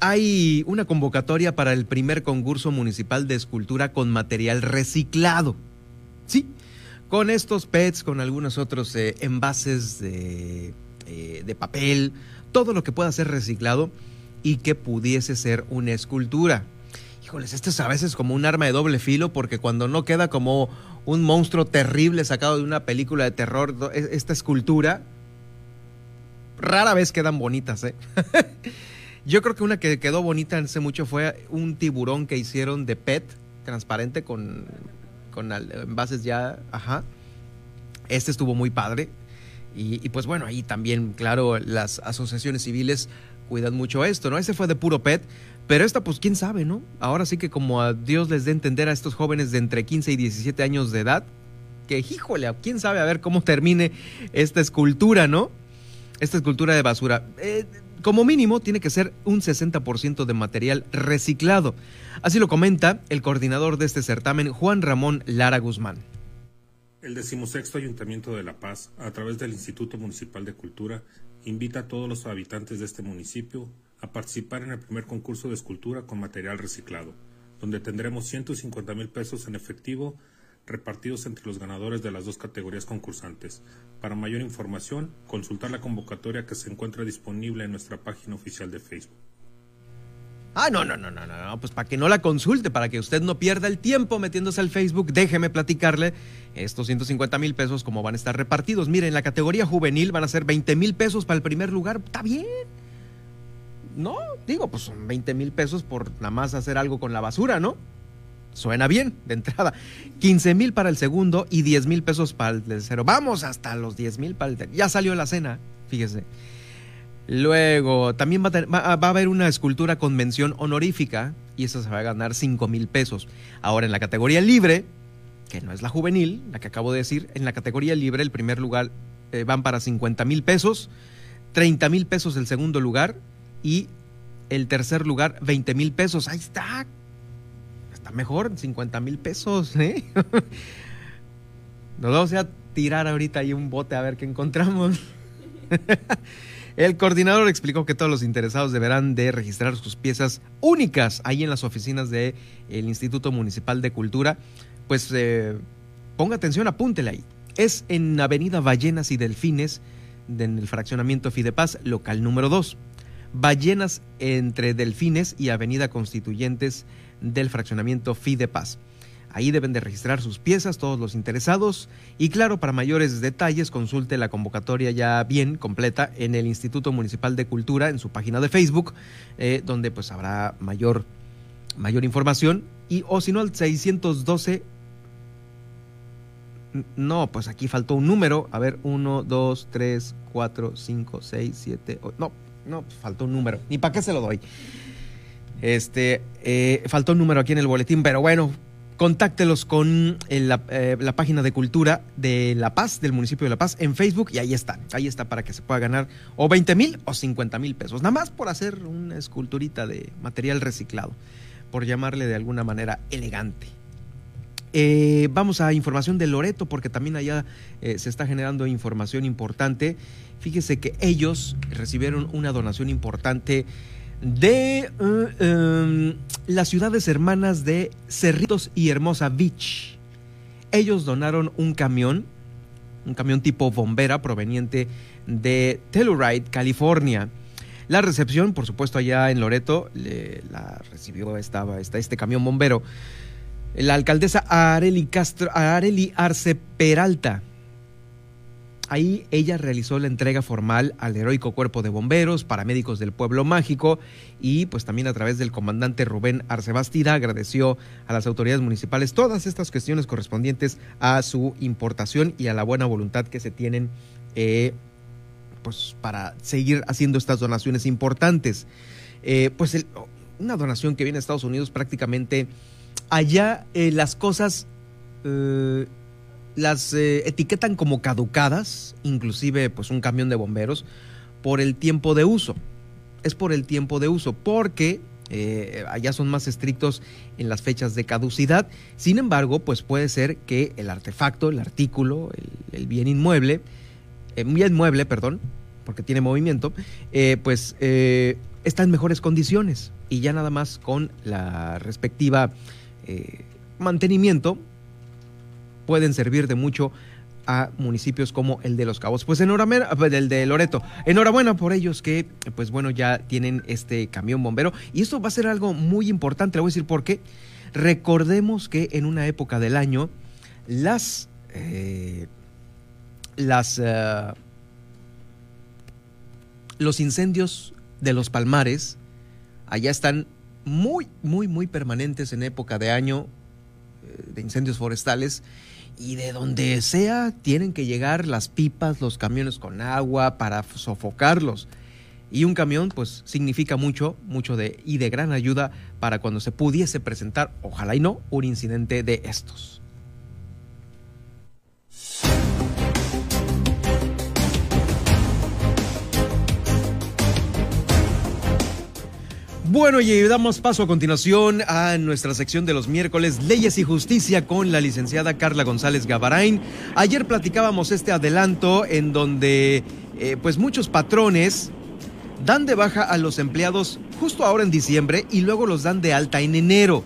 hay una convocatoria para el primer concurso municipal de escultura con material reciclado. Sí, con estos PETs, con algunos otros eh, envases de, eh, de papel, todo lo que pueda ser reciclado y que pudiese ser una escultura. Híjoles, esto es a veces como un arma de doble filo porque cuando no queda como un monstruo terrible sacado de una película de terror, e, esta escultura, rara vez quedan bonitas, ¿eh? Yo creo que una que quedó bonita hace mucho fue un tiburón que hicieron de PET, transparente con, con envases ya, ajá. Este estuvo muy padre. Y, pues bueno, ahí también, claro, las asociaciones civiles cuidan mucho esto, ¿no? Ese fue de puro pet, pero esta pues quién sabe, ¿no? Ahora sí que como a Dios les dé entender a estos jóvenes de entre 15 y 17 años de edad, que híjole, quién sabe a ver cómo termine esta escultura, ¿no? Esta escultura de basura. Eh, como mínimo tiene que ser un 60% de material reciclado. Así lo comenta el coordinador de este certamen, Juan Ramón Lara Guzmán. El decimosexto Ayuntamiento de La Paz, a través del Instituto Municipal de Cultura, invita a todos los habitantes de este municipio a participar en el primer concurso de escultura con material reciclado, donde tendremos 150 mil pesos en efectivo repartidos entre los ganadores de las dos categorías concursantes. Para mayor información, consultar la convocatoria que se encuentra disponible en nuestra página oficial de Facebook. Ah, no, no, no, no, no, pues para que no la consulte, para que usted no pierda el tiempo metiéndose al Facebook, déjeme platicarle estos 150 mil pesos cómo van a estar repartidos. Mire, en la categoría juvenil van a ser 20 mil pesos para el primer lugar, está bien. No, digo, pues son 20 mil pesos por nada más hacer algo con la basura, ¿no? Suena bien, de entrada. 15 mil para el segundo y 10 mil pesos para el tercero. Vamos hasta los 10 mil para el tercero. Ya salió la cena, fíjese. Luego, también va a, haber una escultura con mención honorífica y esa se va a ganar 5 mil pesos. Ahora, en la categoría libre, que no es la juvenil, la que acabo de decir, en la categoría libre el primer lugar eh, van para 50 mil pesos, 30 mil pesos el segundo lugar y el tercer lugar 20 mil pesos. Ahí está. Está mejor, 50 mil pesos. ¿eh? Nos vamos a tirar ahorita ahí un bote a ver qué encontramos. El coordinador explicó que todos los interesados deberán de registrar sus piezas únicas ahí en las oficinas del Instituto Municipal de Cultura. Pues eh, ponga atención, apúntele ahí. Es en Avenida Ballenas y Delfines, en el fraccionamiento Fidepaz, local número 2. Ballenas entre Delfines y Avenida Constituyentes del fraccionamiento Fidepaz. Ahí deben de registrar sus piezas todos los interesados y claro, para mayores detalles consulte la convocatoria ya bien completa en el Instituto Municipal de Cultura en su página de Facebook, eh, donde pues habrá mayor, mayor información y o si no al 612 no, pues aquí faltó un número. A ver, 1, 2, 3, 4, 5, 6, 7, no, no, pues faltó un número. Ni para qué se lo doy. Este, eh, faltó un número aquí en el boletín, pero bueno, contáctelos con eh, la, página de cultura de La Paz, del municipio de La Paz, en Facebook y ahí está, ahí está para que se pueda ganar o 20 mil o 50 mil pesos, nada más por hacer una esculturita de material reciclado, por llamarle de alguna manera elegante. Eh, vamos a información de Loreto porque también allá eh, se está generando información importante. Fíjese que ellos recibieron una donación importante de uh, em, las ciudades hermanas de Cerritos y Hermosa Beach. Ellos donaron un camión, un camión tipo bombera proveniente de Telluride, California. La recepción, por supuesto, allá en Loreto, la recibió este camión bombero. La alcaldesa Areli Castro, Areli Arce Peralta Ahí ella realizó la entrega formal al heroico cuerpo de bomberos, paramédicos del pueblo mágico y pues también a través del comandante Rubén Arcebastida agradeció a las autoridades municipales todas estas cuestiones correspondientes a su importación y a la buena voluntad que se tienen eh, pues para seguir haciendo estas donaciones importantes. Eh, pues una donación que viene a Estados Unidos prácticamente allá eh, las cosas las eh, etiquetan como caducadas, inclusive pues un camión de bomberos, por el tiempo de uso. Es por el tiempo de uso, porque eh, allá son más estrictos en las fechas de caducidad. Sin embargo, pues puede ser que el artefacto, el artículo, el, bien inmueble, eh, bien inmueble, perdón, porque tiene movimiento, pues está en mejores condiciones y ya nada más con la respectiva mantenimiento pueden servir de mucho a municipios como el de Los Cabos. Pues enhorabuena, pues, el de Loreto. Enhorabuena por ellos que, pues bueno, ya tienen este camión bombero. Y esto va a ser algo muy importante, le voy a decir por qué. Recordemos que en una época del año, las. Eh, las. Eh, los incendios de los palmares allá están muy, muy, muy permanentes en época de año eh, de incendios forestales y de donde sea tienen que llegar las pipas, los camiones con agua para sofocarlos. Y un camión pues significa mucho, mucho de y de gran ayuda para cuando se pudiese presentar, ojalá y no, un incidente de estos. Bueno, y damos paso a continuación a nuestra sección de los miércoles, Leyes y Justicia, con la licenciada Carla González Gavarain. Ayer platicábamos este adelanto en donde eh, pues muchos patrones dan de baja a los empleados justo ahora en diciembre y luego los dan de alta en enero.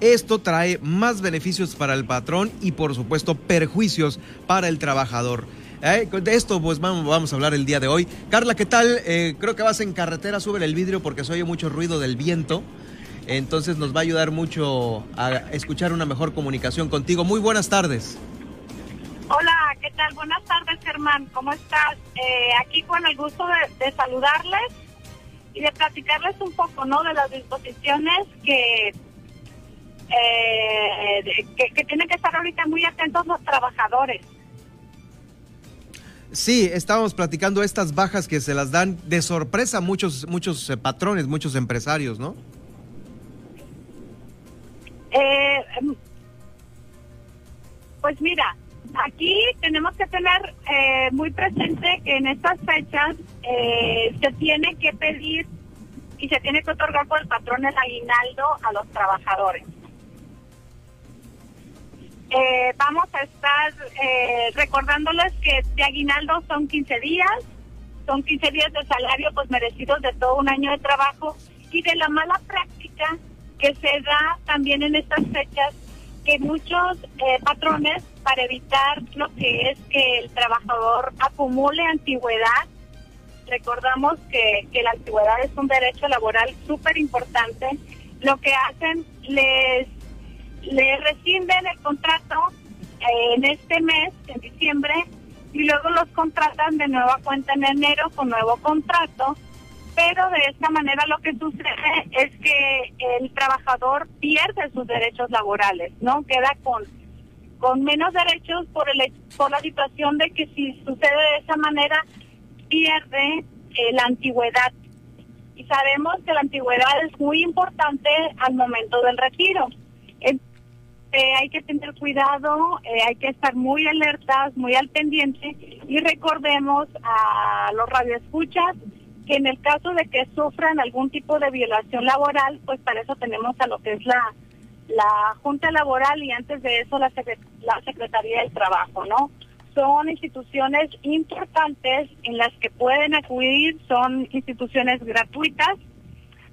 Esto trae más beneficios para el patrón y por supuesto perjuicios para el trabajador. Eh, de esto pues vamos, a hablar el día de hoy. Carla, ¿qué tal? Eh, creo que vas en carretera, sube el vidrio porque se oye mucho ruido del viento. Entonces nos va a ayudar mucho a escuchar una mejor comunicación contigo. Muy buenas tardes. Hola, ¿qué tal? Buenas tardes, Germán. ¿Cómo estás? Eh, aquí con el gusto de, saludarles y de platicarles un poco, ¿no? De las disposiciones que, que, que tienen que estar ahorita muy atentos los trabajadores. Sí, estábamos platicando estas bajas que se las dan de sorpresa muchos, muchos eh, patrones, muchos empresarios, ¿no? Eh, em, pues mira, aquí tenemos que tener eh, muy presente que en estas fechas se tiene que pedir y se tiene que otorgar por el patrón el aguinaldo a los trabajadores. Eh, vamos a estar eh, recordándoles que de aguinaldo son 15 días, son 15 días de salario pues merecidos de todo un año de trabajo y de la mala práctica que se da también en estas fechas que muchos eh, patrones para evitar lo que es que el trabajador acumule antigüedad, recordamos que, que la antigüedad es un derecho laboral súper importante, lo que hacen les le rescinden el contrato eh, en este mes, en diciembre, y luego los contratan de nueva cuenta en enero con nuevo contrato, pero de esta manera lo que sucede es que el trabajador pierde sus derechos laborales, ¿no? Queda con con menos derechos por el por la situación de que si sucede de esa manera pierde eh, la antigüedad y sabemos que la antigüedad es muy importante al momento del retiro. Eh, hay que tener cuidado, eh, hay que estar muy alertas, muy al pendiente y recordemos a los radioescuchas que en el caso de que sufran algún tipo de violación laboral, pues para eso tenemos a lo que es la, la Junta Laboral y antes de eso la, la Secretaría del Trabajo, ¿no? Son instituciones importantes en las que pueden acudir, son instituciones gratuitas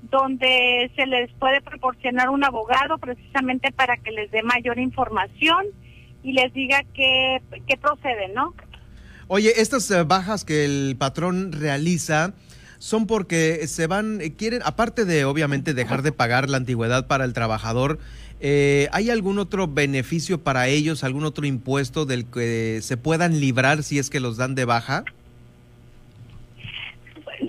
donde se les puede proporcionar un abogado precisamente para que les dé mayor información y les diga qué, qué procede, ¿no? Oye, estas eh, bajas que el patrón realiza son porque se van, eh, quieren, aparte de obviamente dejar de pagar la antigüedad para el trabajador, eh, ¿hay algún otro beneficio para ellos, algún otro impuesto del que se puedan librar si es que los dan de baja?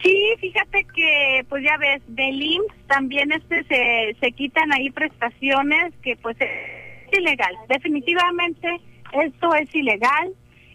Sí, fíjate que, pues ya ves, del IMSS también este se, se quitan ahí prestaciones que pues es ilegal. Definitivamente esto es ilegal,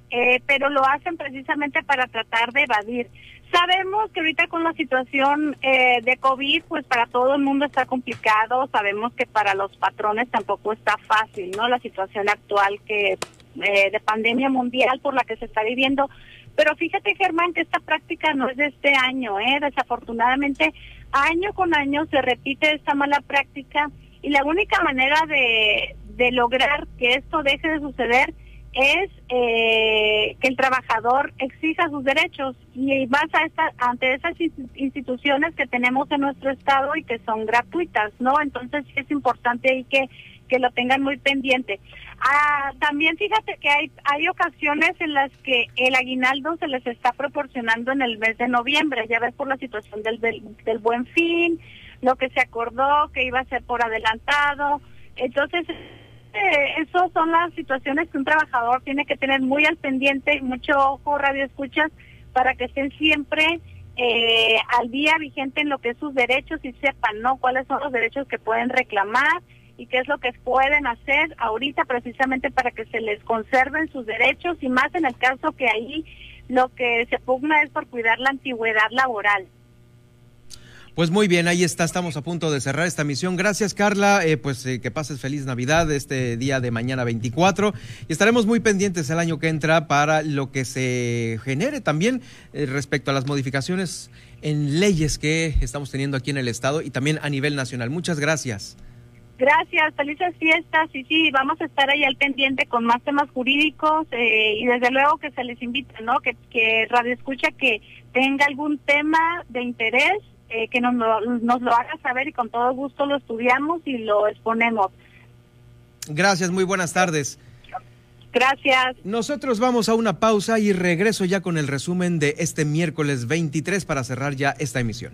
eh, pero lo hacen precisamente para tratar de evadir. Sabemos que ahorita con la situación eh, de COVID, pues para todo el mundo está complicado. Sabemos que para los patrones tampoco está fácil, ¿no? La situación actual que eh, de pandemia mundial por la que se está viviendo. Pero fíjate, Germán, que esta práctica no es de este año, ¿eh? Desafortunadamente, año con año se repite esta mala práctica y la única manera de, de lograr que esto deje de suceder es eh, que el trabajador exija sus derechos y más a esta, ante esas instituciones que tenemos en nuestro estado y que son gratuitas, ¿no? Entonces es importante ahí que, que lo tengan muy pendiente. Ah, también fíjate que hay, hay ocasiones en las que el aguinaldo se les está proporcionando en el mes de noviembre, ya ves por la situación del, del, buen fin, lo que se acordó que iba a ser por adelantado. Entonces, eh, esas son las situaciones que un trabajador tiene que tener muy al pendiente y mucho ojo, radio escuchas, para que estén siempre eh, al día vigente en lo que es sus derechos y sepan, ¿no? Cuáles son los derechos que pueden reclamar y qué es lo que pueden hacer ahorita precisamente para que se les conserven sus derechos y más en el caso que ahí lo que se pugna es por cuidar la antigüedad laboral. Pues muy bien, ahí está, estamos a punto de cerrar esta misión. Gracias Carla, eh, pues eh, que pases feliz Navidad este día de mañana 24 y estaremos muy pendientes el año que entra para lo que se genere también eh, respecto a las modificaciones en leyes que estamos teniendo aquí en el Estado y también a nivel nacional. Muchas gracias. Gracias, felices fiestas y sí, vamos a estar ahí al pendiente con más temas jurídicos y desde luego que se les invita, ¿no? Que, que Radio Escucha que tenga algún tema de interés eh, que nos nos lo haga saber y con todo gusto lo estudiamos y lo exponemos. Gracias, muy buenas tardes. Gracias. Nosotros vamos a una pausa y regreso ya con el resumen de este miércoles 23 para cerrar ya esta emisión.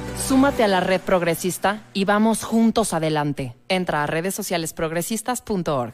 Súmate a la red progresista y vamos juntos adelante. Entra a redes sociales progresistas.org.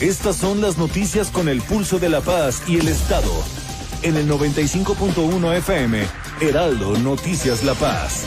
Estas son las noticias con el pulso de la paz y el Estado. En el 95.1 FM, Heraldo Noticias La Paz.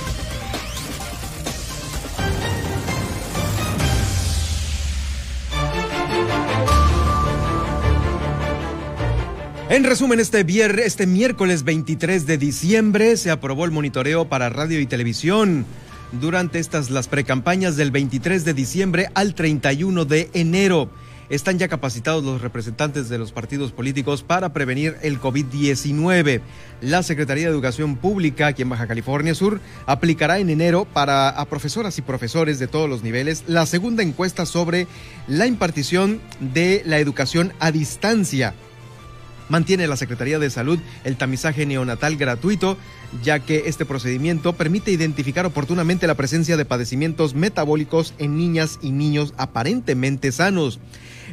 En resumen, este, viernes, este miércoles 23 de diciembre se aprobó el monitoreo para radio y televisión. Durante estas las precampañas del 23 de diciembre al 31 de enero están ya capacitados los representantes de los partidos políticos para prevenir el COVID-19. La Secretaría de Educación Pública aquí en Baja California Sur aplicará en enero para a profesoras y profesores de todos los niveles la segunda encuesta sobre la impartición de la educación a distancia mantiene la Secretaría de Salud el tamizaje neonatal gratuito, ya que este procedimiento permite identificar oportunamente la presencia de padecimientos metabólicos en niñas y niños aparentemente sanos.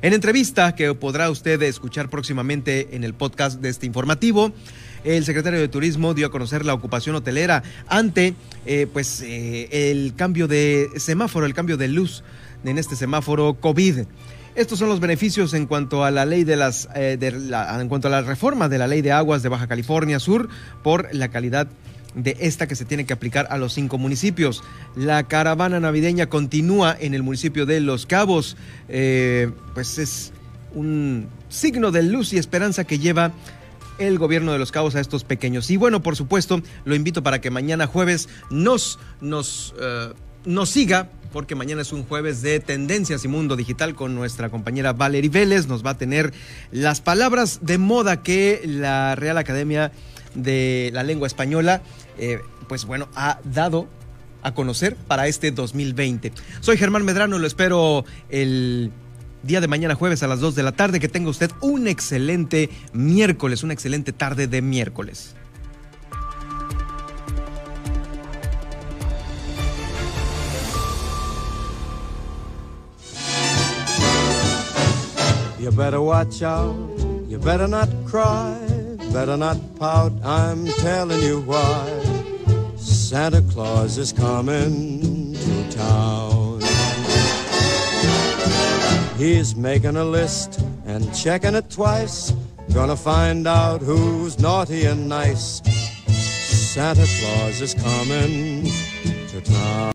En entrevista que podrá usted escuchar próximamente en el podcast de este informativo, el secretario de Turismo dio a conocer la ocupación hotelera ante eh, pues eh, el cambio de semáforo, el cambio de luz en este semáforo COVID. Estos son los beneficios en cuanto a la ley de las, eh, en cuanto a reforma de la ley de aguas de Baja California Sur por la calidad de esta que se tiene que aplicar a los cinco municipios. La caravana navideña continúa en el municipio de Los Cabos, eh, pues es un signo de luz y esperanza que lleva el gobierno de Los Cabos a estos pequeños. Y bueno, por supuesto, lo invito para que mañana jueves nos, nos, uh, nos siga porque mañana es un jueves de Tendencias y Mundo Digital con nuestra compañera Valerie Vélez. Nos va a tener las palabras de moda que la Real Academia de la Lengua Española, eh, pues bueno, ha dado a conocer para este 2020. Soy Germán Medrano, lo espero el día de mañana jueves a las 2 de la tarde. Que tenga usted un excelente miércoles, una excelente tarde de miércoles. You better watch out, you better not cry, better not pout, I'm telling you why. Santa Claus is coming to town. He's making a list and checking it twice, gonna find out who's naughty and nice. Santa Claus is coming